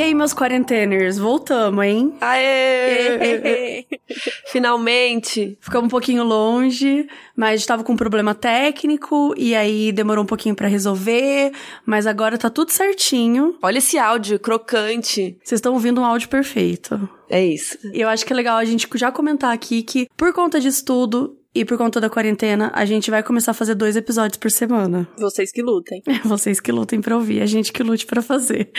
E aí, meus quarenteners, voltamos, hein? Aê! Finalmente! Ficamos um pouquinho longe, mas estava com um problema técnico e aí demorou um pouquinho para resolver, mas agora tá tudo certinho. Olha esse áudio crocante. Vocês estão ouvindo um áudio perfeito. É isso. E eu acho que é legal a gente já comentar aqui que, por conta disso tudo, e por conta da quarentena, a gente vai começar a fazer dois episódios por semana. Vocês que lutem. Vocês que lutem pra ouvir, a gente que lute para fazer.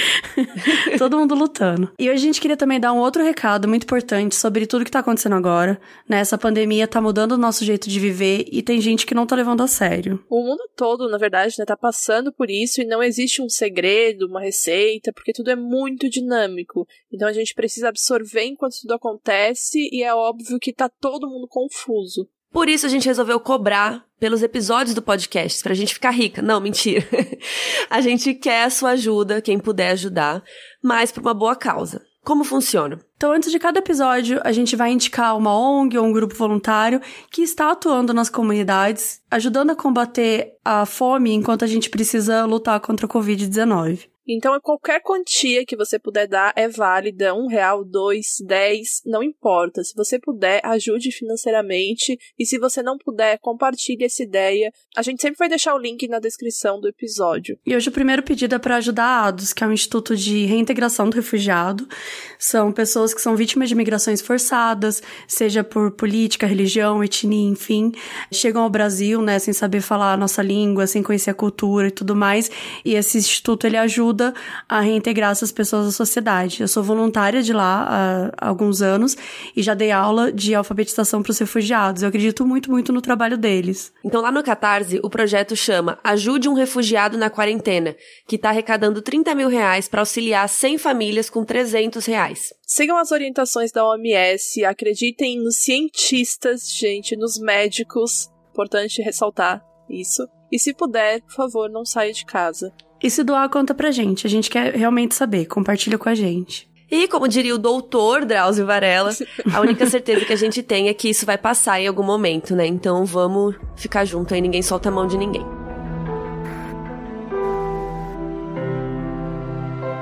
Todo mundo lutando. E hoje a gente queria também dar um outro recado muito importante sobre tudo que tá acontecendo agora. Né? Essa pandemia tá mudando o nosso jeito de viver e tem gente que não tá levando a sério. O mundo todo, na verdade, né, tá passando por isso e não existe um segredo, uma receita, porque tudo é muito dinâmico. Então a gente precisa absorver enquanto tudo acontece e é óbvio que tá todo mundo confuso. Por isso a gente resolveu cobrar pelos episódios do podcast, pra gente ficar rica. Não, mentira. a gente quer a sua ajuda, quem puder ajudar, mas por uma boa causa. Como funciona? Então, antes de cada episódio, a gente vai indicar uma ONG ou um grupo voluntário que está atuando nas comunidades, ajudando a combater a fome enquanto a gente precisa lutar contra a Covid-19. Então, qualquer quantia que você puder dar é válida, um real, dois, dez, não importa. Se você puder, ajude financeiramente e se você não puder, compartilhe essa ideia. A gente sempre vai deixar o link na descrição do episódio. E hoje o primeiro pedido é para ajudar a ADOS, que é o Instituto de Reintegração do Refugiado. São pessoas que são vítimas de migrações forçadas, seja por política, religião, etnia, enfim, chegam ao Brasil, né, sem saber falar a nossa língua, sem conhecer a cultura e tudo mais. E esse instituto ele ajuda ajuda a reintegrar essas pessoas à sociedade. Eu sou voluntária de lá há alguns anos e já dei aula de alfabetização para os refugiados. Eu acredito muito, muito no trabalho deles. Então, lá no Catarse, o projeto chama Ajude um Refugiado na Quarentena, que está arrecadando 30 mil reais para auxiliar 100 famílias com 300 reais. Sigam as orientações da OMS, acreditem nos cientistas, gente, nos médicos. Importante ressaltar isso. E se puder, por favor, não saia de casa. E se doar, conta pra gente. A gente quer realmente saber. Compartilha com a gente. E, como diria o doutor Drauzio Varela, a única certeza que a gente tem é que isso vai passar em algum momento, né? Então vamos ficar junto aí, ninguém solta a mão de ninguém.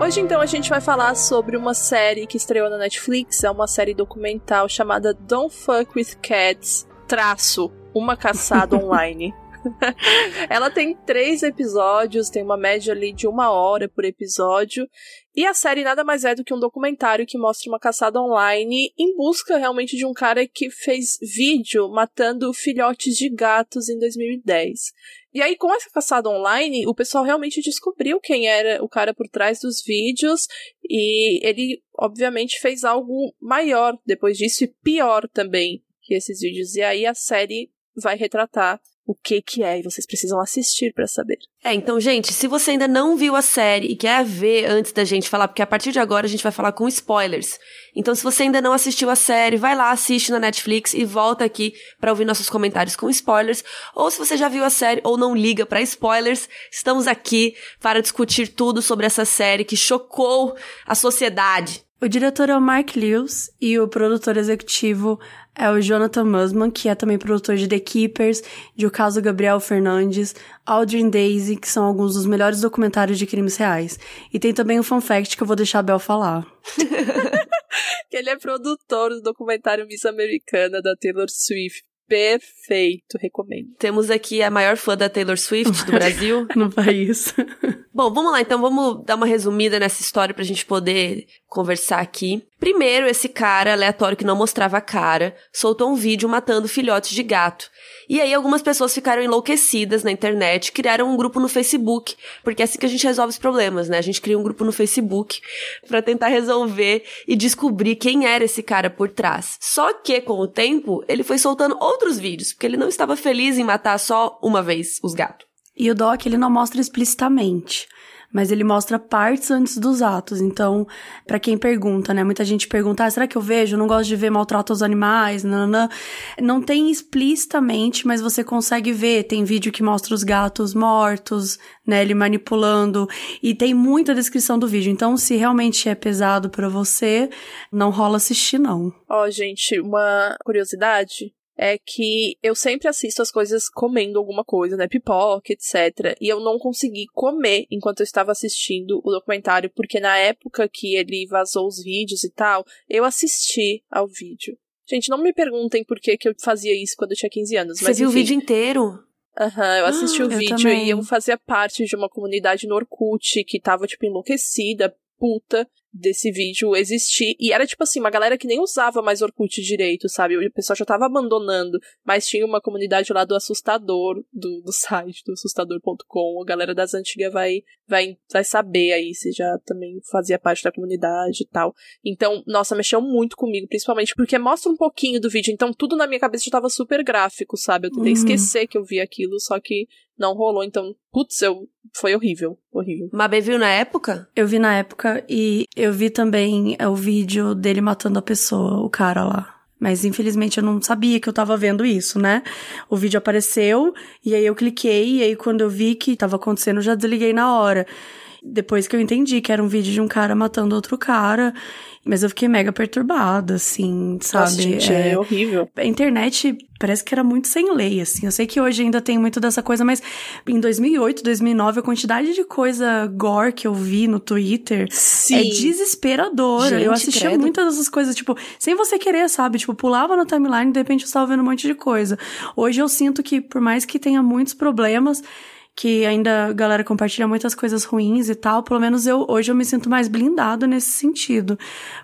Hoje, então, a gente vai falar sobre uma série que estreou na Netflix. É uma série documental chamada Don't Fuck With Cats, traço, uma caçada online. Ela tem três episódios, tem uma média ali de uma hora por episódio. E a série nada mais é do que um documentário que mostra uma caçada online em busca realmente de um cara que fez vídeo matando filhotes de gatos em 2010. E aí, com essa caçada online, o pessoal realmente descobriu quem era o cara por trás dos vídeos. E ele, obviamente, fez algo maior depois disso e pior também que esses vídeos. E aí a série vai retratar o que que é e vocês precisam assistir para saber. É, então, gente, se você ainda não viu a série e quer ver antes da gente falar, porque a partir de agora a gente vai falar com spoilers. Então, se você ainda não assistiu a série, vai lá, assiste na Netflix e volta aqui para ouvir nossos comentários com spoilers. Ou se você já viu a série ou não liga para spoilers, estamos aqui para discutir tudo sobre essa série que chocou a sociedade. O diretor é o Mark Lewis e o produtor executivo é o Jonathan Musman, que é também produtor de The Keepers, de O Caso Gabriel Fernandes, Aldrin Daisy, que são alguns dos melhores documentários de crimes reais. E tem também um fun fact que eu vou deixar a Bel falar. que ele é produtor do documentário Miss Americana da Taylor Swift perfeito, recomendo. Temos aqui a maior fã da Taylor Swift do Brasil. no país. Bom, vamos lá, então vamos dar uma resumida nessa história pra gente poder conversar aqui. Primeiro, esse cara aleatório que não mostrava a cara soltou um vídeo matando filhotes de gato. E aí algumas pessoas ficaram enlouquecidas na internet, criaram um grupo no Facebook, porque é assim que a gente resolve os problemas, né? A gente cria um grupo no Facebook para tentar resolver e descobrir quem era esse cara por trás. Só que com o tempo, ele foi soltando outros vídeos, porque ele não estava feliz em matar só uma vez os gatos. E o Doc, ele não mostra explicitamente mas ele mostra partes antes dos atos. Então, para quem pergunta, né? Muita gente pergunta: ah, será que eu vejo? Eu não gosto de ver maltrato aos animais, nananã. Não tem explicitamente, mas você consegue ver. Tem vídeo que mostra os gatos mortos, né? Ele manipulando. E tem muita descrição do vídeo. Então, se realmente é pesado para você, não rola assistir, não. Ó, oh, gente, uma curiosidade é que eu sempre assisto as coisas comendo alguma coisa, né? Pipoca, etc. E eu não consegui comer enquanto eu estava assistindo o documentário, porque na época que ele vazou os vídeos e tal, eu assisti ao vídeo. Gente, não me perguntem por que, que eu fazia isso quando eu tinha 15 anos. Você mas, viu enfim. o vídeo inteiro? Aham, uhum, eu assisti ah, o vídeo também. e eu fazia parte de uma comunidade no Orkut que tava, tipo, enlouquecida, puta, desse vídeo existir. E era tipo assim, uma galera que nem usava mais Orkut direito, sabe? O pessoal já tava abandonando. Mas tinha uma comunidade lá do Assustador, do, do site, do assustador.com. A galera das antigas vai, vai, vai saber aí se já também fazia parte da comunidade e tal. Então, nossa, mexeu muito comigo, principalmente porque mostra um pouquinho do vídeo. Então, tudo na minha cabeça já tava super gráfico, sabe? Eu tentei uhum. esquecer que eu vi aquilo, só que não rolou. Então, putz, eu, foi horrível, horrível. Mabê viu na época? Eu vi na época e eu vi também o vídeo dele matando a pessoa, o cara lá. Mas infelizmente eu não sabia que eu tava vendo isso, né? O vídeo apareceu e aí eu cliquei e aí quando eu vi que tava acontecendo eu já desliguei na hora. Depois que eu entendi que era um vídeo de um cara matando outro cara. Mas eu fiquei mega perturbada, assim, sabe? Nossa, gente, é, é horrível. A internet parece que era muito sem lei, assim. Eu sei que hoje ainda tem muito dessa coisa, mas em 2008, 2009, a quantidade de coisa gore que eu vi no Twitter Sim. é desesperadora. Gente, eu assistia credo. muitas dessas coisas, tipo, sem você querer, sabe? Tipo, pulava na timeline e de repente eu estava vendo um monte de coisa. Hoje eu sinto que, por mais que tenha muitos problemas, que ainda a galera compartilha muitas coisas ruins e tal, pelo menos eu hoje eu me sinto mais blindado nesse sentido.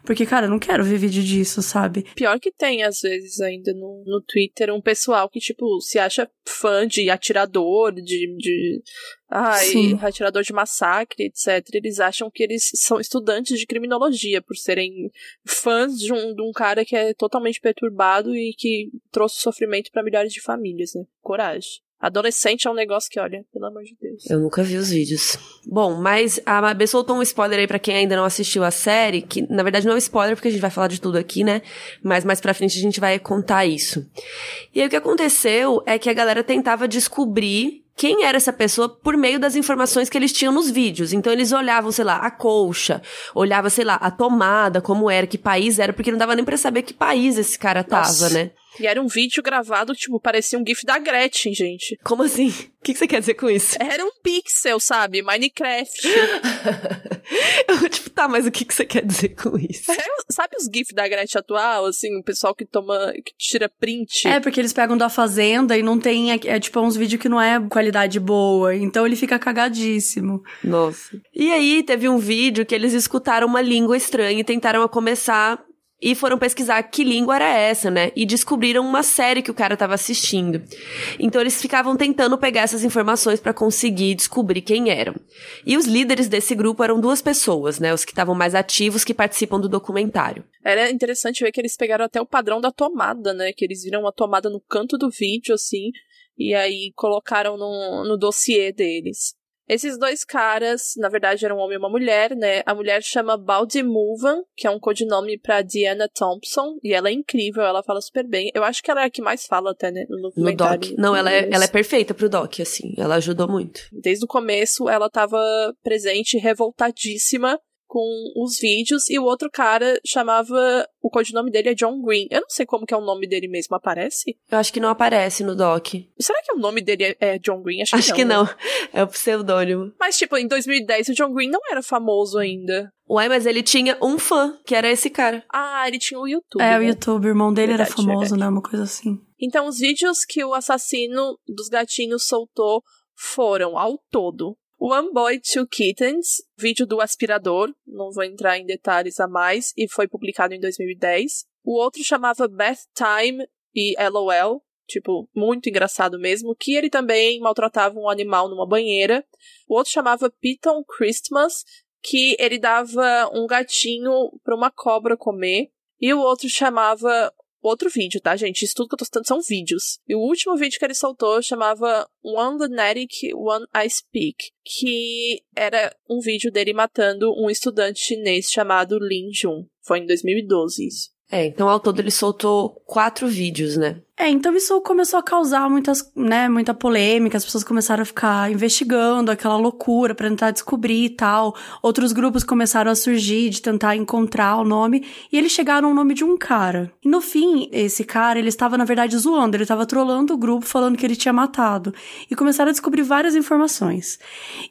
Porque, cara, eu não quero ver vídeo disso, sabe? Pior que tem, às vezes, ainda no, no Twitter, um pessoal que, tipo, se acha fã de atirador, de. de ai, Sim. atirador de massacre, etc. Eles acham que eles são estudantes de criminologia, por serem fãs de um, de um cara que é totalmente perturbado e que trouxe sofrimento para milhares de famílias, né? Coragem. Adolescente é um negócio que, olha, pelo amor de Deus. Eu nunca vi os vídeos. Bom, mas a Mabê soltou um spoiler aí pra quem ainda não assistiu a série, que na verdade não é um spoiler porque a gente vai falar de tudo aqui, né? Mas mais pra frente a gente vai contar isso. E aí o que aconteceu é que a galera tentava descobrir quem era essa pessoa por meio das informações que eles tinham nos vídeos. Então eles olhavam, sei lá, a colcha, olhava, sei lá, a tomada, como era, que país era, porque não dava nem para saber que país esse cara tava, Nossa. né? E era um vídeo gravado, tipo, parecia um GIF da Gretchen, gente. Como assim? O que, que você quer dizer com isso? Era um pixel, sabe? Minecraft. Eu, tipo, tá, mas o que, que você quer dizer com isso? É, sabe os GIFs da Gretchen atual, assim, o pessoal que toma, que tira print? É, porque eles pegam da fazenda e não tem, é, é tipo uns vídeos que não é qualidade boa, então ele fica cagadíssimo. Nossa. E aí, teve um vídeo que eles escutaram uma língua estranha e tentaram começar e foram pesquisar que língua era essa, né? E descobriram uma série que o cara estava assistindo. Então eles ficavam tentando pegar essas informações para conseguir descobrir quem eram. E os líderes desse grupo eram duas pessoas, né? Os que estavam mais ativos que participam do documentário. Era interessante ver que eles pegaram até o padrão da tomada, né? Que eles viram uma tomada no canto do vídeo, assim, e aí colocaram no, no dossiê deles. Esses dois caras, na verdade, eram um homem e uma mulher, né? A mulher chama Baldy Movan, que é um codinome pra Diana Thompson, e ela é incrível, ela fala super bem. Eu acho que ela é a que mais fala até, né? No, no doc. Não, ela é, ela é perfeita pro doc, assim. Ela ajudou muito. Desde o começo, ela tava presente, revoltadíssima com os vídeos e o outro cara chamava. O codinome dele é John Green. Eu não sei como que é o nome dele mesmo, aparece? Eu acho que não aparece no doc. Será que o nome dele é, John Green? Acho que acho não. Que não. Né? É o pseudônimo. Mas, tipo, em 2010 o John Green não era famoso ainda. Ué, mas ele tinha um fã, que era esse cara. Ah, ele tinha o YouTube. É, né? o YouTube. O irmão dele verdade, era famoso, verdade. né? Uma coisa assim. Então, os vídeos que o assassino dos gatinhos soltou foram, ao todo, One Boy, Two Kittens, vídeo do aspirador, não vou entrar em detalhes a mais, e foi publicado em 2010. O outro chamava Bath Time e LOL, tipo, muito engraçado mesmo, que ele também maltratava um animal numa banheira. O outro chamava Piton Christmas, que ele dava um gatinho para uma cobra comer. E o outro chamava outro vídeo, tá, gente? Isso tudo que eu tô citando são vídeos. E o último vídeo que ele soltou chamava One Lunatic, One I Speak, que era um vídeo dele matando um estudante chinês chamado Lin Jun. Foi em 2012 isso. É, então ao todo ele soltou quatro vídeos, né? É, então isso começou a causar muitas, né, muita polêmica, as pessoas começaram a ficar investigando aquela loucura para tentar descobrir e tal. Outros grupos começaram a surgir de tentar encontrar o nome e eles chegaram ao nome de um cara. E no fim, esse cara, ele estava na verdade zoando, ele estava trolando o grupo falando que ele tinha matado e começaram a descobrir várias informações.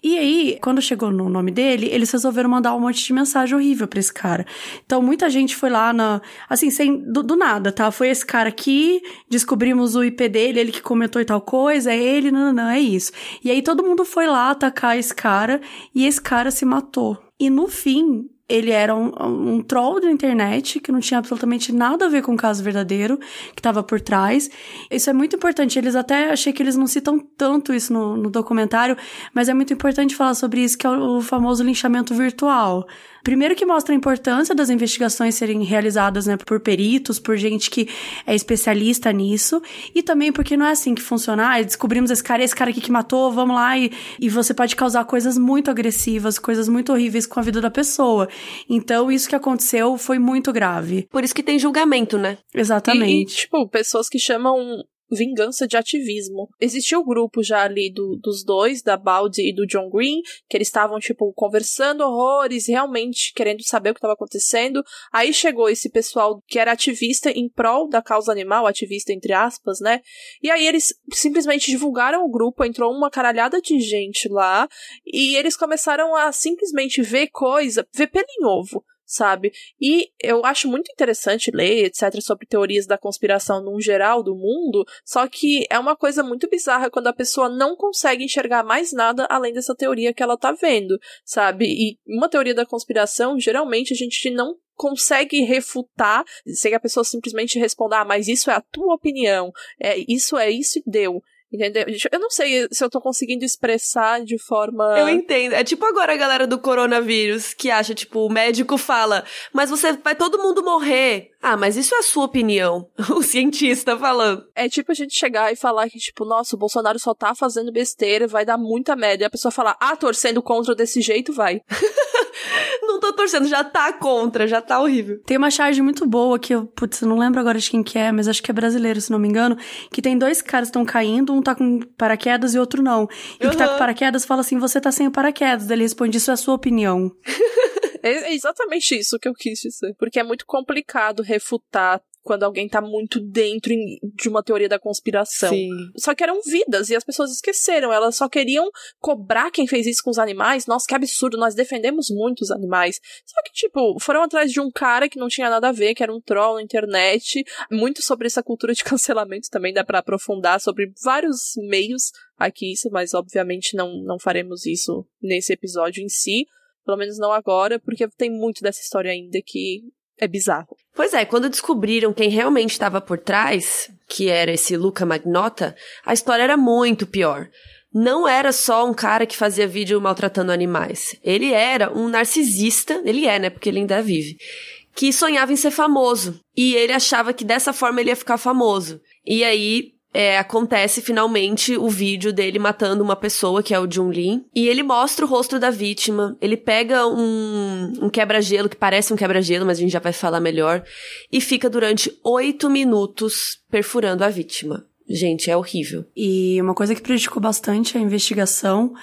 E aí, quando chegou no nome dele, eles resolveram mandar um monte de mensagem horrível para esse cara. Então muita gente foi lá na, assim, sem do, do nada, tá? Foi esse cara aqui descobrimos o IP dele, ele que comentou tal coisa, é ele, não, não, não, é isso. E aí todo mundo foi lá atacar esse cara e esse cara se matou. E no fim, ele era um, um troll da internet que não tinha absolutamente nada a ver com o caso verdadeiro que estava por trás. Isso é muito importante. Eles até achei que eles não citam tanto isso no, no documentário, mas é muito importante falar sobre isso, que é o, o famoso linchamento virtual. Primeiro que mostra a importância das investigações serem realizadas, né, por peritos, por gente que é especialista nisso, e também porque não é assim que funciona. Ah, descobrimos esse cara, esse cara aqui que matou, vamos lá e, e você pode causar coisas muito agressivas, coisas muito horríveis com a vida da pessoa. Então, isso que aconteceu foi muito grave. Por isso que tem julgamento, né? Exatamente. E, e tipo, pessoas que chamam vingança de ativismo. Existia o grupo já ali do, dos dois, da Baldi e do John Green, que eles estavam, tipo, conversando horrores, realmente querendo saber o que estava acontecendo. Aí chegou esse pessoal que era ativista em prol da causa animal, ativista entre aspas, né? E aí eles simplesmente divulgaram o grupo, entrou uma caralhada de gente lá, e eles começaram a simplesmente ver coisa, ver pelo em ovo sabe? E eu acho muito interessante ler, etc., sobre teorias da conspiração num geral do mundo, só que é uma coisa muito bizarra quando a pessoa não consegue enxergar mais nada além dessa teoria que ela tá vendo, sabe? E uma teoria da conspiração, geralmente a gente não consegue refutar sem a pessoa simplesmente responder, ah, mas isso é a tua opinião, é isso é isso e deu. Entendeu? Eu não sei se eu tô conseguindo expressar de forma. Eu entendo. É tipo agora a galera do coronavírus que acha, tipo, o médico fala, mas você vai todo mundo morrer. Ah, mas isso é a sua opinião. o cientista falando. É tipo a gente chegar e falar que, tipo, nossa, o Bolsonaro só tá fazendo besteira, vai dar muita merda. E a pessoa falar, ah, torcendo contra desse jeito, vai. tô torcendo, já tá contra, já tá horrível. Tem uma charge muito boa que eu, putz, eu não lembro agora de quem que é, mas acho que é brasileiro, se não me engano, que tem dois caras que estão caindo, um tá com paraquedas e outro não. E o que tá com paraquedas fala assim, você tá sem o paraquedas. Daí ele responde, isso é a sua opinião. É exatamente isso que eu quis dizer. Porque é muito complicado refutar quando alguém tá muito dentro de uma teoria da conspiração. Sim. Só que eram vidas e as pessoas esqueceram. Elas só queriam cobrar quem fez isso com os animais. Nossa, que absurdo, nós defendemos muito os animais. Só que, tipo, foram atrás de um cara que não tinha nada a ver, que era um troll na internet. Muito sobre essa cultura de cancelamento também dá para aprofundar sobre vários meios aqui, isso, mas obviamente não, não faremos isso nesse episódio em si. Pelo menos não agora, porque tem muito dessa história ainda que é bizarro. Pois é, quando descobriram quem realmente estava por trás, que era esse Luca Magnota, a história era muito pior. Não era só um cara que fazia vídeo maltratando animais. Ele era um narcisista, ele é, né, porque ele ainda vive, que sonhava em ser famoso. E ele achava que dessa forma ele ia ficar famoso. E aí é, acontece finalmente o vídeo dele matando uma pessoa, que é o Jun Lin, e ele mostra o rosto da vítima. Ele pega um, um quebra-gelo, que parece um quebra-gelo, mas a gente já vai falar melhor, e fica durante oito minutos perfurando a vítima. Gente, é horrível. E uma coisa que prejudicou bastante a investigação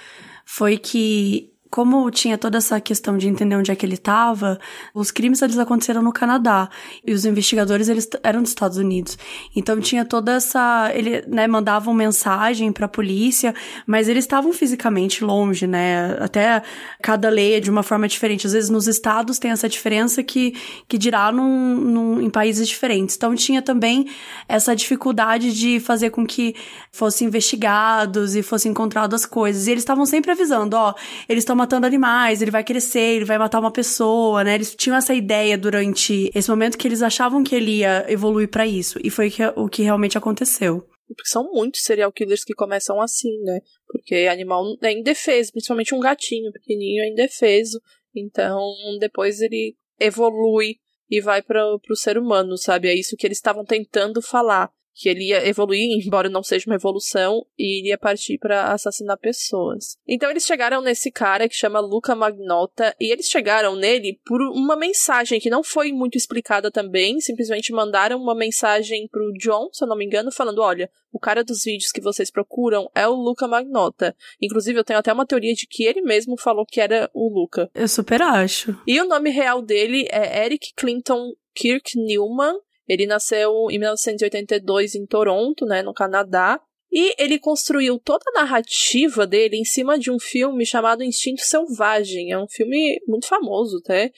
foi que como tinha toda essa questão de entender onde é que ele estava, os crimes eles aconteceram no Canadá e os investigadores eles eram dos Estados Unidos. Então tinha toda essa, ele, né, mandavam mensagem para a polícia, mas eles estavam fisicamente longe, né? Até cada lei é de uma forma diferente. Às vezes nos estados tem essa diferença que que dirá num, num, em países diferentes. Então tinha também essa dificuldade de fazer com que fossem investigados e fossem encontradas as coisas. E eles estavam sempre avisando, ó, eles estão matando animais, ele vai crescer, ele vai matar uma pessoa, né? Eles tinham essa ideia durante esse momento que eles achavam que ele ia evoluir para isso. E foi o que realmente aconteceu. Porque são muitos serial killers que começam assim, né? Porque animal é indefeso, principalmente um gatinho pequenininho é indefeso. Então, depois ele evolui e vai para o ser humano, sabe? É isso que eles estavam tentando falar que ele ia evoluir, embora não seja uma evolução, e iria partir para assassinar pessoas. Então eles chegaram nesse cara que chama Luca Magnota, e eles chegaram nele por uma mensagem que não foi muito explicada também, simplesmente mandaram uma mensagem pro John, se eu não me engano, falando: olha, o cara dos vídeos que vocês procuram é o Luca Magnota. Inclusive, eu tenho até uma teoria de que ele mesmo falou que era o Luca. Eu super acho. E o nome real dele é Eric Clinton Kirk Newman, ele nasceu em 1982 em Toronto, né, no Canadá, e ele construiu toda a narrativa dele em cima de um filme chamado Instinto Selvagem. É um filme muito famoso, até.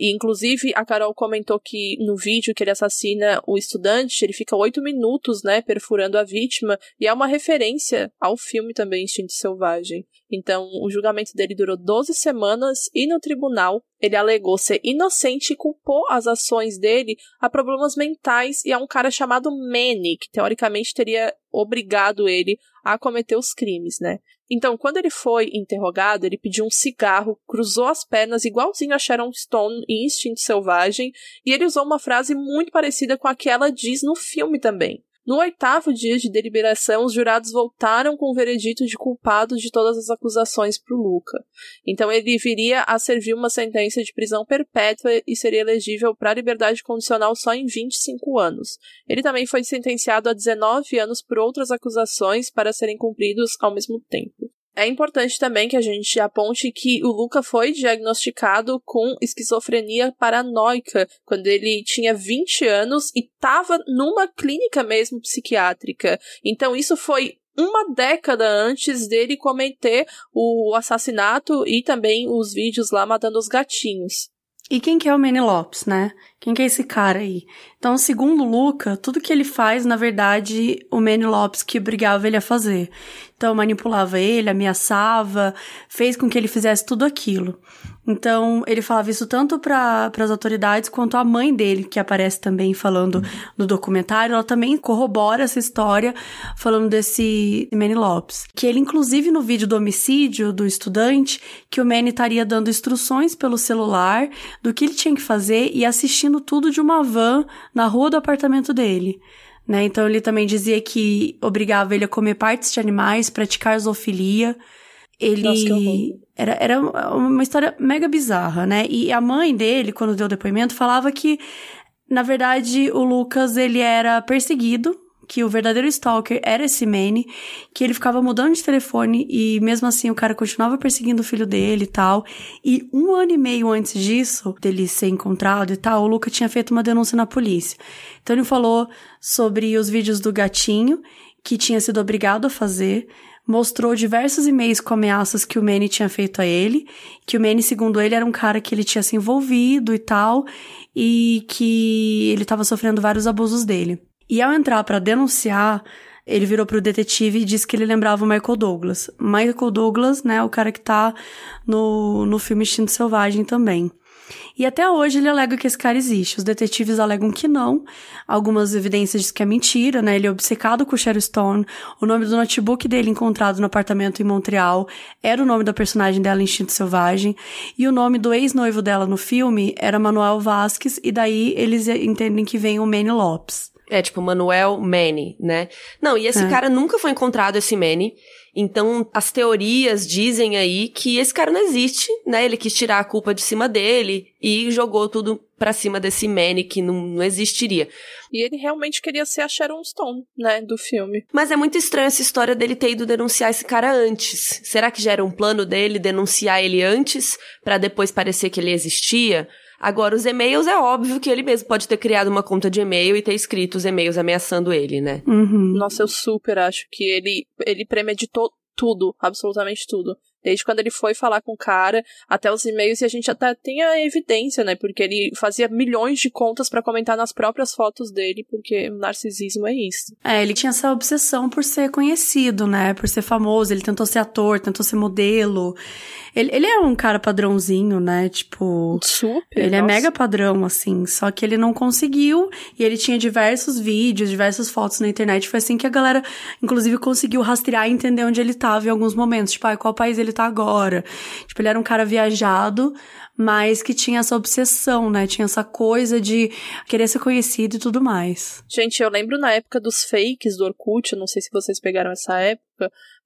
E, inclusive, a Carol comentou que no vídeo que ele assassina o estudante, ele fica oito minutos, né, perfurando a vítima, e é uma referência ao filme também, Instinto Selvagem. Então, o julgamento dele durou 12 semanas e no tribunal ele alegou ser inocente e culpou as ações dele a problemas mentais e a um cara chamado Manny, que teoricamente teria obrigado ele a cometer os crimes, né? Então, quando ele foi interrogado, ele pediu um cigarro, cruzou as pernas igualzinho a Sharon Stone em Instinto Selvagem, e ele usou uma frase muito parecida com a que ela diz no filme também. No oitavo dia de deliberação, os jurados voltaram com o veredito de culpado de todas as acusações para o Luca. Então ele viria a servir uma sentença de prisão perpétua e seria elegível para liberdade condicional só em 25 anos. Ele também foi sentenciado a 19 anos por outras acusações para serem cumpridos ao mesmo tempo. É importante também que a gente aponte que o Luca foi diagnosticado com esquizofrenia paranoica quando ele tinha 20 anos e estava numa clínica mesmo psiquiátrica. Então isso foi uma década antes dele cometer o assassinato e também os vídeos lá matando os gatinhos. E quem que é o Manny Lopes, né? Quem que é esse cara aí? Então, segundo Luca, tudo que ele faz, na verdade, o Manny Lopes que obrigava ele a fazer. Então, manipulava ele, ameaçava, fez com que ele fizesse tudo aquilo. Então, ele falava isso tanto para as autoridades quanto a mãe dele, que aparece também falando no documentário. Ela também corrobora essa história falando desse Manny Lopes. Que ele, inclusive, no vídeo do homicídio do estudante, que o Manny estaria dando instruções pelo celular do que ele tinha que fazer e assistindo tudo de uma van na rua do apartamento dele. Né? Então, ele também dizia que obrigava ele a comer partes de animais, praticar zoofilia. Ele. Nossa, era, era uma história mega bizarra, né? E a mãe dele, quando deu o depoimento, falava que, na verdade, o Lucas, ele era perseguido, que o verdadeiro stalker era esse Manny, que ele ficava mudando de telefone e mesmo assim o cara continuava perseguindo o filho dele e tal. E um ano e meio antes disso, dele ser encontrado e tal, o Lucas tinha feito uma denúncia na polícia. Então ele falou sobre os vídeos do gatinho, que tinha sido obrigado a fazer, mostrou diversos e-mails com ameaças que o Manny tinha feito a ele, que o Manny, segundo ele, era um cara que ele tinha se envolvido e tal, e que ele estava sofrendo vários abusos dele. E ao entrar para denunciar, ele virou pro detetive e disse que ele lembrava o Michael Douglas. Michael Douglas, né, o cara que tá no, no filme Instinto Selvagem também. E até hoje ele alega que esse cara existe. Os detetives alegam que não. Algumas evidências dizem que é mentira, né? Ele é obcecado com o Sharon Stone. O nome do notebook dele encontrado no apartamento em Montreal era o nome da personagem dela Instinto Selvagem. E o nome do ex-noivo dela no filme era Manuel Vasquez. E daí eles entendem que vem o Manny Lopes. É, tipo, Manuel Manny, né? Não, e esse é. cara nunca foi encontrado, esse Manny. Então, as teorias dizem aí que esse cara não existe, né? Ele quis tirar a culpa de cima dele e jogou tudo pra cima desse Manny que não, não existiria. E ele realmente queria ser a Sharon Stone, né, do filme. Mas é muito estranho essa história dele ter ido denunciar esse cara antes. Será que já era um plano dele denunciar ele antes para depois parecer que ele existia? Agora, os e-mails é óbvio que ele mesmo pode ter criado uma conta de e-mail e ter escrito os e-mails ameaçando ele, né? Uhum. Nossa, eu super acho que ele, ele premeditou tudo, absolutamente tudo. Desde quando ele foi falar com o cara, até os e-mails, e a gente até tem a evidência, né? Porque ele fazia milhões de contas para comentar nas próprias fotos dele, porque o narcisismo é isso. É, ele tinha essa obsessão por ser conhecido, né? Por ser famoso. Ele tentou ser ator, tentou ser modelo. Ele, ele é um cara padrãozinho, né? Tipo. Super. Ele é nossa. é mega padrão, assim. Só que ele não conseguiu. E ele tinha diversos vídeos, diversas fotos na internet. Foi assim que a galera, inclusive, conseguiu rastrear e entender onde ele tava em alguns momentos. Tipo, ah, qual país ele tá agora. Tipo, ele era um cara viajado, mas que tinha essa obsessão, né? Tinha essa coisa de querer ser conhecido e tudo mais. Gente, eu lembro na época dos fakes do Orkut, eu não sei se vocês pegaram essa época,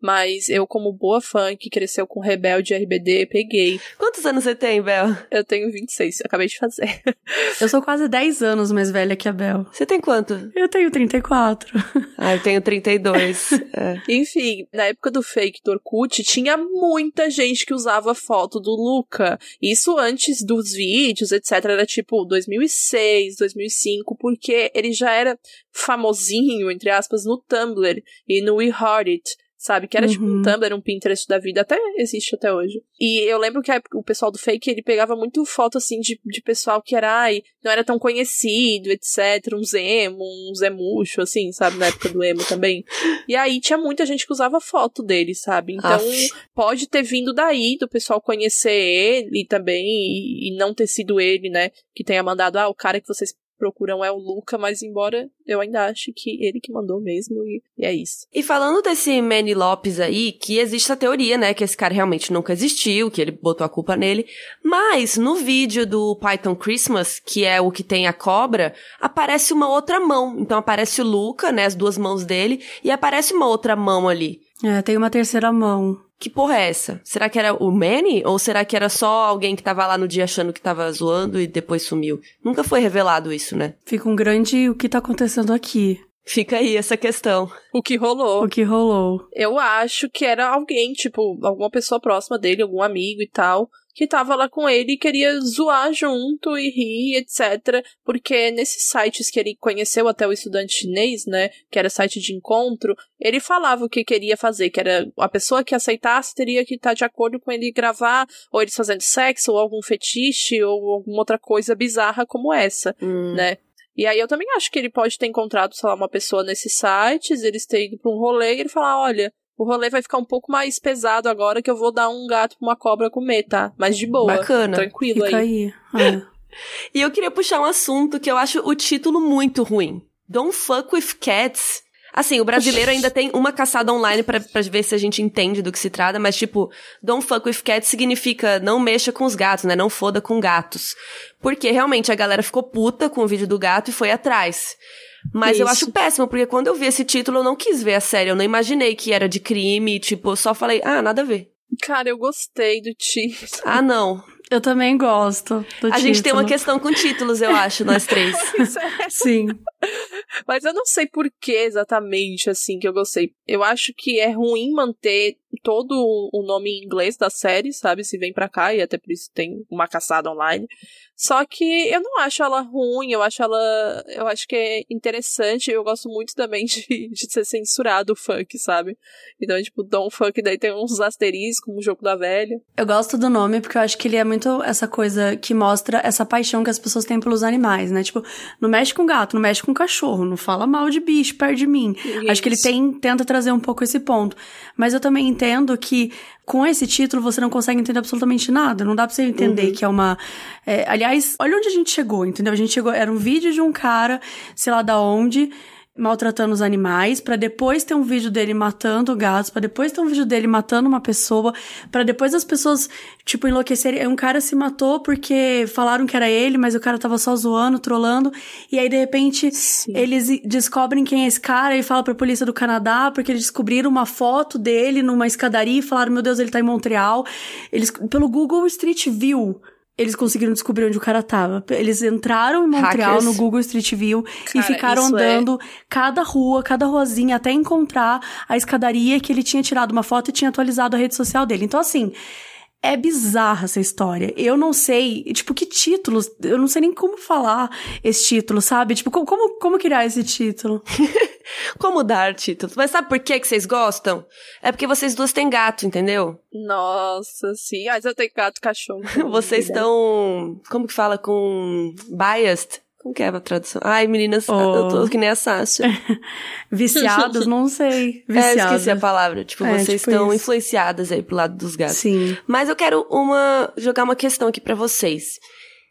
mas eu, como boa fã que cresceu com Rebelde RBD, peguei. Quantos anos você tem, Bel? Eu tenho 26, eu acabei de fazer. Eu sou quase 10 anos mais velha que a Bel. Você tem quanto? Eu tenho 34. Ah, eu tenho 32. é. Enfim, na época do fake do Orkut, tinha muita gente que usava foto do Luca. Isso antes dos vídeos, etc. Era tipo 2006, 2005, porque ele já era famosinho, entre aspas, no Tumblr e no We Heart It sabe? Que era tipo um Uhum. Tumblr, um Pinterest da vida, até existe até hoje. E eu lembro que a- o pessoal do fake, ele pegava muito foto, assim, de, de pessoal que era, ai, não era tão conhecido, etc, um emo, um zemucho, assim, sabe? Na época do emo também. E aí tinha muita gente que usava foto dele, sabe? Então, Aff. pode ter vindo daí, do pessoal conhecer ele também, e, e não ter sido ele, né, que tenha mandado, ah, o cara que vocês procuram é o Luca, mas embora eu ainda ache que ele que mandou mesmo, e, e é isso. E falando desse Manny Lopes aí, que existe essa teoria, né, que esse cara realmente nunca existiu, que ele botou a culpa nele, mas no vídeo do Python Christmas, que é o que tem a cobra, aparece uma outra mão. Então aparece o Luca, né, as duas mãos dele, e aparece uma outra mão ali. É, tem uma terceira mão. Que porra é essa? Será que era o Manny? Ou será que era só alguém que tava lá no dia achando que tava zoando e depois sumiu? Nunca foi revelado isso, né? Fica um grande o que tá acontecendo aqui. Fica aí essa questão. O que rolou. O que rolou. Eu acho que era alguém, tipo, alguma pessoa próxima dele, algum amigo e tal, que tava lá com ele e queria zoar junto e rir, etc. Porque nesses sites que ele conheceu até o estudante chinês, né, que era site de encontro, ele falava o que queria fazer, que era a pessoa que aceitasse teria que estar de acordo com ele gravar, ou eles fazendo sexo, ou algum fetiche, ou alguma outra coisa bizarra como essa Hum. né? E aí eu também acho que ele pode ter encontrado, sei lá, uma pessoa nesses sites, eles terem ido pra um rolê e ele falar, olha, o rolê vai ficar um pouco mais pesado agora que eu vou dar um gato pra uma cobra comer, tá? Mas de boa. Bacana. Tranquilo Fica aí. aí. É. E eu queria puxar um assunto que eu acho o título muito ruim. Don't fuck with cats. Assim, o brasileiro ainda tem uma caçada online pra ver se a gente entende do que se trata, mas tipo, don't fuck with cats significa não mexa com os gatos, né? Não foda com gatos. Porque realmente a galera ficou puta com o vídeo do gato e foi atrás. Mas eu Isso. acho péssimo, porque quando eu vi esse título eu não quis ver a série, eu não imaginei que era de crime, tipo, eu só falei, ah, nada a ver. Cara, eu gostei do título. Ah, não. Eu também gosto do a gente tem uma título. questão com títulos, eu acho, nós três. Sim. Mas eu não sei por que exatamente, assim, que eu gostei. Eu acho que é ruim manter todo o nome em inglês da série, sabe? Se vem pra cá, e até por isso tem uma caçada online. Só que eu não acho ela ruim, eu acho ela. Eu acho que é interessante. Eu gosto muito também de, de ser censurado o funk, sabe? Então, tipo, Don't Funk, daí tem uns asteriscos, o jogo da velha. Eu gosto do nome porque eu acho que ele é muito essa coisa que mostra essa paixão que as pessoas têm pelos animais, né? Tipo, não mexe com gato, não mexe com cachorro, não fala mal de bicho perto de mim. Acho que ele Isso. tem, tenta trazer um pouco esse ponto. Mas eu também entendo que com esse título você não consegue entender absolutamente nada. Não dá pra você entender que é uma. é, aliás, olha onde a gente chegou, entendeu? A gente chegou. Era um vídeo de um cara, sei lá da onde. Maltratando os animais, pra depois ter um vídeo dele matando gatos, pra depois ter um vídeo dele matando uma pessoa, pra depois as pessoas, tipo, enlouquecerem. Um cara se matou porque falaram que era ele, mas o cara tava só zoando, trolando, e aí de repente Sim. eles descobrem quem é esse cara e fala pra polícia do Canadá, porque eles descobriram uma foto dele numa escadaria e falaram, meu Deus, ele tá em Montreal. Eles, pelo Google Street View, eles conseguiram descobrir onde o cara tava. Eles entraram em Montreal, Hackers. no Google Street View, e Cara, ficaram isso é- andando cada rua, cada ruazinha, até encontrar a escadaria que ele tinha tirado uma foto e tinha atualizado a rede social dele. Então, assim, é bizarra essa história. Eu não sei, tipo, que títulos, eu não sei nem como falar esse título, sabe? Tipo, como, como criar esse título? Como dar títulos? Mas sabe por que, que vocês gostam? É porque vocês duas têm gato, entendeu? Nossa, sim. Mas eu tenho gato cachorro. Vocês estão. Como que fala? Com. biased? Como que é a tradução? Ai, meninas, Oh. eu tô que nem a Sácia. Viciados, não sei. É, Viciados. esqueci a palavra. Tipo, É, vocês tipo estão isso. influenciadas aí pro lado dos gatos. Sim. Mas eu quero uma jogar uma questão aqui pra vocês.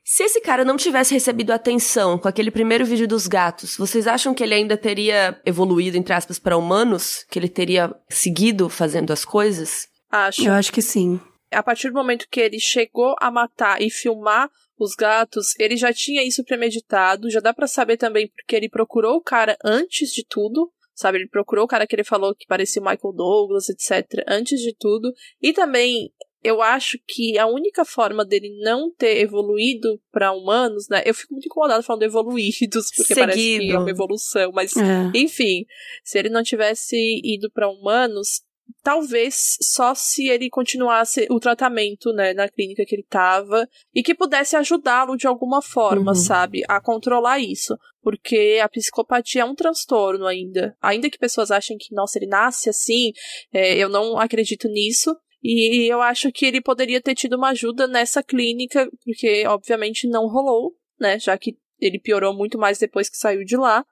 Se esse cara não tivesse recebido atenção com aquele primeiro vídeo dos gatos, vocês acham que ele ainda teria evoluído, entre aspas, pra humanos? Que ele teria seguido fazendo as coisas? Acho. Eu acho que sim. a partir do momento que ele chegou a matar e filmar os gatos, ele já tinha isso premeditado, já dá para saber também porque ele procurou o cara antes de tudo, sabe? Ele procurou o cara que ele falou que parecia o Michael Douglas, etc, antes de tudo. E também eu acho que a única forma dele não ter evoluído para humanos, né? Eu fico muito incomodada falando evoluídos, porque Seguido. parece que é uma evolução, mas é. enfim, se ele não tivesse ido para humanos, talvez só se ele continuasse o tratamento, né, na clínica que ele tava e que pudesse ajudá-lo de alguma forma, uhum. sabe, a controlar isso, porque a psicopatia é um transtorno ainda. Ainda que pessoas achem que, nossa, ele nasce assim, é, eu não acredito nisso. E eu acho que ele poderia ter tido uma ajuda nessa clínica, porque obviamente não rolou, né? Já que ele piorou muito mais depois que saiu de lá.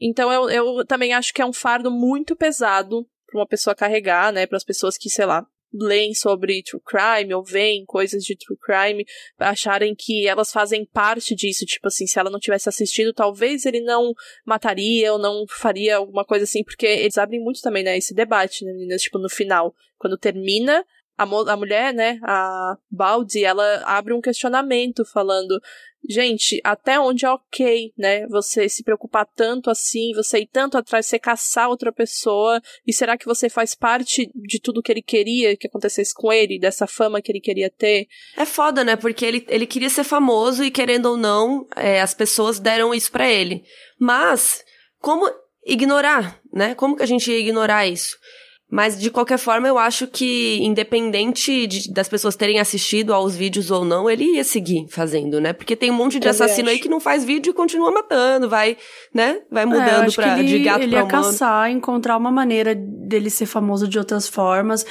Então eu, eu também acho que é um fardo muito pesado para uma pessoa carregar, né? Para as pessoas que, sei lá, leem sobre true crime ou veem coisas de true crime, acharem que elas fazem parte disso, tipo assim, se ela não tivesse assistido, talvez ele não mataria ou não faria alguma coisa assim, porque eles abrem muito também, né, esse debate, né, meninas, tipo, no final, quando termina, a, a mulher, né, a Baldi, ela abre um questionamento falando, gente, até onde é ok, né, você se preocupar tanto assim, você ir tanto atrás, você caçar outra pessoa, e será que você faz parte de tudo que ele queria que acontecesse com ele, dessa fama que ele queria ter? É foda, né, porque ele, ele queria ser famoso e querendo ou não, é, as pessoas deram isso para ele. Mas, como ignorar, né, como que a gente ia ignorar isso? Mas, de qualquer forma, eu acho que, independente de, das pessoas terem assistido aos vídeos ou não, ele ia seguir fazendo, né? Porque tem um monte de assassino aí que não faz vídeo e continua matando, vai, né? Vai é, mudando é, pra, ele, de gato ele pra humano. Ele ia caçar, encontrar uma maneira dele ser famoso de outras formas.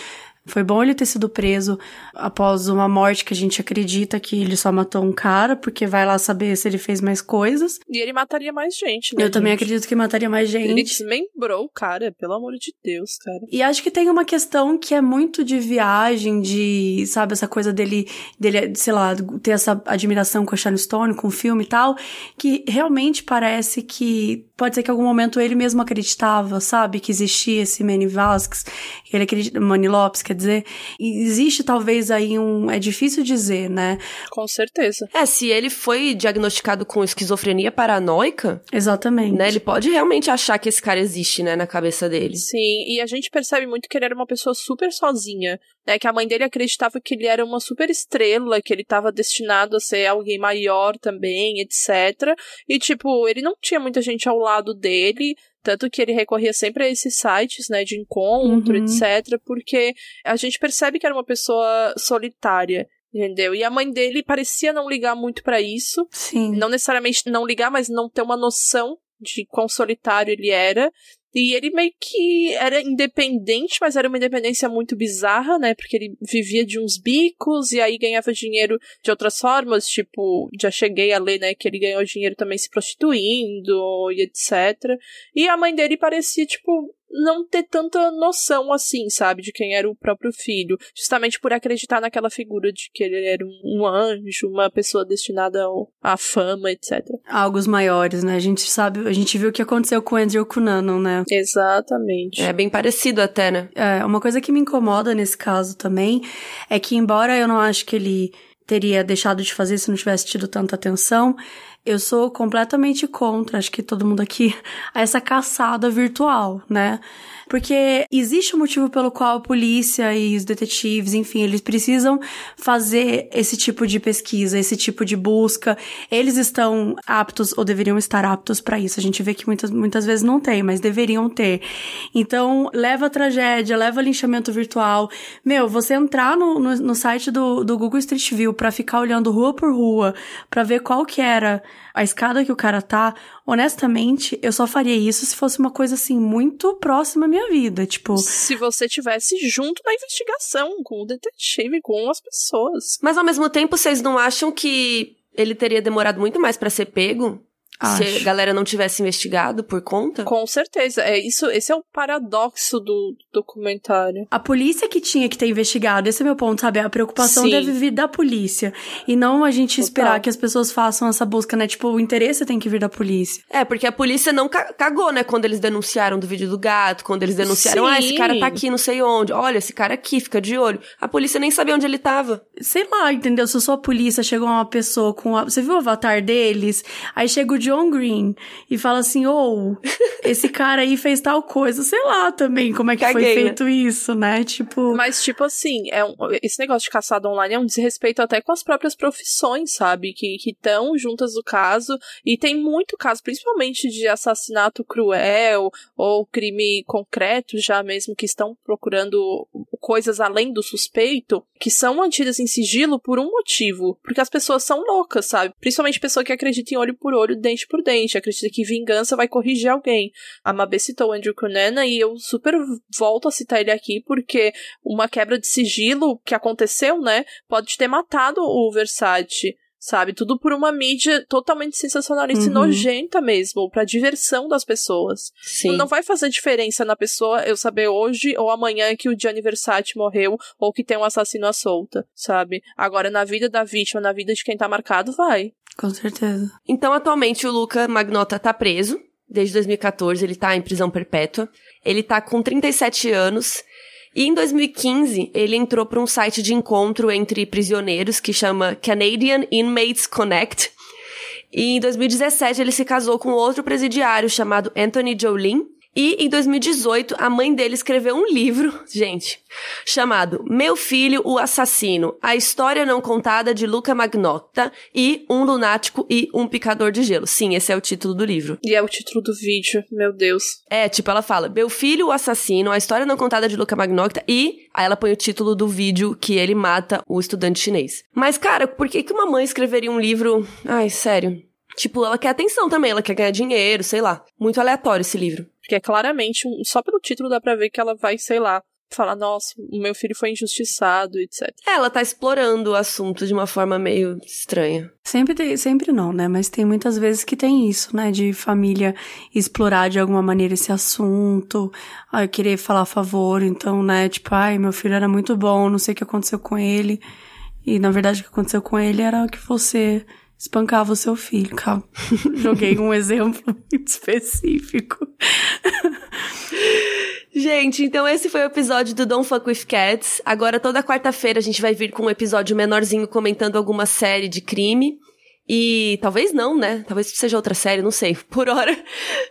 Foi bom ele ter sido preso após uma morte que a gente acredita que ele só matou um cara, porque vai lá saber se ele fez mais coisas. E ele mataria mais gente, né? Eu gente? também acredito que mataria mais gente. Ele desmembrou o cara, pelo amor de Deus, cara. E acho que tem uma questão que é muito de viagem, de, sabe, essa coisa dele, dele, sei lá, ter essa admiração com a Sharon Stone, com o filme e tal, que realmente parece que pode ser que em algum momento ele mesmo acreditava, sabe, que existia esse Manny Vasquez, ele acredita, Manny Lopes, quer dizer, existe talvez aí um, é difícil dizer, né? Com certeza. É, se ele foi diagnosticado com esquizofrenia paranoica, exatamente, né, ele pode realmente achar que esse cara existe, né, na cabeça dele. Sim, e a gente percebe muito que ele era uma pessoa super sozinha, né, que a mãe dele acreditava que ele era uma super estrela, que ele estava destinado a ser alguém maior também, etc. E tipo, ele não tinha muita gente ao lado dele, tanto que ele recorria sempre a esses sites, né, de encontro, uhum. etc, porque a gente percebe que era uma pessoa solitária. Entendeu? E a mãe dele parecia não ligar muito para isso. Sim. Não necessariamente não ligar, mas não ter uma noção de quão solitário ele era. E ele meio que era independente, mas era uma independência muito bizarra, né? Porque ele vivia de uns bicos e aí ganhava dinheiro de outras formas, tipo, já cheguei a ler, né, que ele ganhou dinheiro também se prostituindo e etc. E a mãe dele parecia, tipo, não ter tanta noção assim, sabe, de quem era o próprio filho, justamente por acreditar naquela figura de que ele era um anjo, uma pessoa destinada ao, à fama, etc. Algos maiores, né? A gente sabe, a gente viu o que aconteceu com Andrew Cunanan, né? Exatamente. É bem parecido até, né? É, uma coisa que me incomoda nesse caso também é que embora eu não acho que ele teria deixado de fazer se não tivesse tido tanta atenção, eu sou completamente contra, acho que todo mundo aqui, a essa caçada virtual, né? Porque existe um motivo pelo qual a polícia e os detetives, enfim, eles precisam fazer esse tipo de pesquisa, esse tipo de busca. Eles estão aptos ou deveriam estar aptos para isso. A gente vê que muitas, muitas vezes não tem, mas deveriam ter. Então, leva a tragédia, leva linchamento virtual. Meu, você entrar no, no, no site do, do Google Street View para ficar olhando rua por rua, para ver qual que era a escada que o cara tá, honestamente, eu só faria isso se fosse uma coisa assim muito próxima à minha vida, tipo, se você tivesse junto na investigação com o detetive, com as pessoas. Mas ao mesmo tempo, vocês não acham que ele teria demorado muito mais para ser pego? Se a Acho. galera não tivesse investigado por conta. Com certeza. É isso, esse é o paradoxo do documentário. A polícia que tinha que ter investigado, esse é meu ponto, sabe? A preocupação Sim. deve vir da polícia. E não a gente Total. esperar que as pessoas façam essa busca, né? Tipo, o interesse tem que vir da polícia. É, porque a polícia não ca- cagou, né? Quando eles denunciaram do vídeo do gato, quando eles denunciaram, ah, esse Sim. cara tá aqui, não sei onde. Olha, esse cara aqui, fica de olho. A polícia nem sabia onde ele tava. Sei lá, entendeu? Se eu sou a polícia, chegou uma pessoa com. A... Você viu o avatar deles? Aí chega o John Green e fala assim: ô, esse cara aí fez tal coisa. Sei lá também como é que foi Caguei, né? feito isso, né? Tipo. Mas, tipo assim, é um- esse negócio de caçada online é um desrespeito até com as próprias profissões, sabe? Que estão juntas do caso. E tem muito caso, principalmente de assassinato cruel ou crime concreto, já mesmo, que estão procurando coisas além do suspeito, que são mantidas em sigilo por um motivo. Porque as pessoas são loucas, sabe? Principalmente pessoa que acredita em olho por olho, dente por dente. Acredita que vingança vai corrigir alguém. A Mabê citou Andrew Cunanan e eu super volto a citar ele aqui porque uma quebra de sigilo que aconteceu, né, pode ter matado o Versace. Sabe, tudo por uma mídia totalmente sensacionalista e Uhum. nojenta mesmo, pra diversão das pessoas. Sim. Não vai fazer diferença na pessoa eu saber hoje ou amanhã que o Gianni Versace morreu ou que tem um assassino à solta, sabe? Agora, na vida da vítima, na vida de quem tá marcado, vai. Com certeza. Então, atualmente, o Luca Magnota tá preso. Desde 2014, ele tá em prisão perpétua. Ele tá com 37 anos. E em 2015, ele entrou para um site de encontro entre prisioneiros que chama Canadian Inmates Connect. E em 2017, ele se casou com outro presidiário chamado Anthony Jolin. E em 2018, a mãe dele escreveu um livro, gente, chamado Meu Filho, o Assassino, a história não contada de Luca Magnotta e um lunático e um picador de gelo. Sim, esse é o título do livro. E é o título do vídeo, meu Deus. É, tipo, ela fala, Meu Filho, o Assassino, a história não contada de Luca Magnotta e... Aí ela põe o título do vídeo que ele mata o estudante chinês. Mas, cara, por que que uma mãe escreveria um livro... Ai, sério... Tipo, ela quer atenção também, ela quer ganhar dinheiro, sei lá. Muito aleatório esse livro. Porque é claramente, um- só pelo título dá pra ver que ela vai, sei lá, falar, nossa, o meu filho foi injustiçado, etc. É, ela tá explorando o assunto de uma forma meio estranha. Sempre tem, sempre não, né? Mas tem muitas vezes que tem isso, né? De família explorar de alguma maneira esse assunto, ai, querer falar a favor, então, né? Tipo, ai, meu filho era muito bom, não sei o que aconteceu com ele. E na verdade o que aconteceu com ele era que você espancava o seu filho. Calma. Joguei um exemplo muito específico. Gente, então esse foi o episódio do Don't Fuck With Cats. Agora, toda quarta-feira, a gente vai vir com um episódio menorzinho comentando alguma série de crime. E talvez não, né? Talvez seja outra série, não sei. Por hora,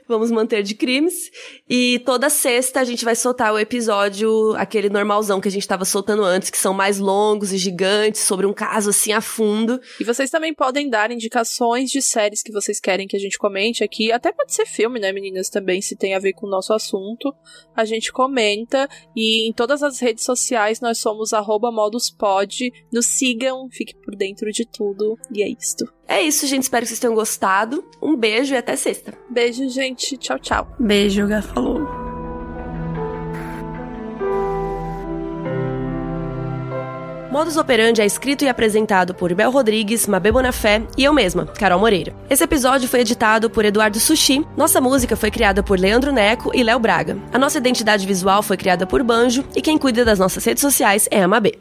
vamos manter de crimes. E toda sexta a gente vai soltar o episódio, aquele normalzão que a gente tava soltando antes, que são mais longos e gigantes, sobre um caso assim a fundo. E vocês também podem dar indicações de séries que vocês querem que a gente comente aqui. Até pode ser filme, né, meninas, também, se tem a ver com o nosso assunto. A gente comenta. E em todas as redes sociais nós somos arroba moduspod. Nos sigam, fique por dentro de tudo. E é isto. É isso, gente. Espero que vocês tenham gostado. Um beijo e até sexta. Beijo, gente. Tchau, tchau. Beijo, Gá falou. Modus Operandi é escrito e apresentado por Bel Rodrigues, Mabê Bonafé e eu mesma, Carol Moreira. Esse episódio foi editado por Eduardo Sushi. Nossa música foi criada por Leandro Neco e Léo Braga. A nossa identidade visual foi criada por Banjo e quem cuida das nossas redes sociais é a Mabê.